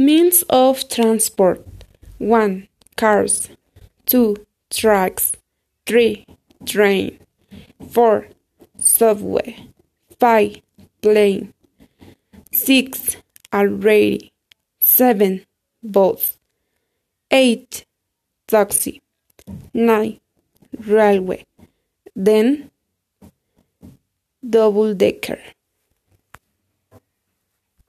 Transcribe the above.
Means of transport 1. Cars 2. Trucks 3. Train 4. Subway 5. Plane 6. Already 7. Bus 8. Taxi 9. Railway Then double decker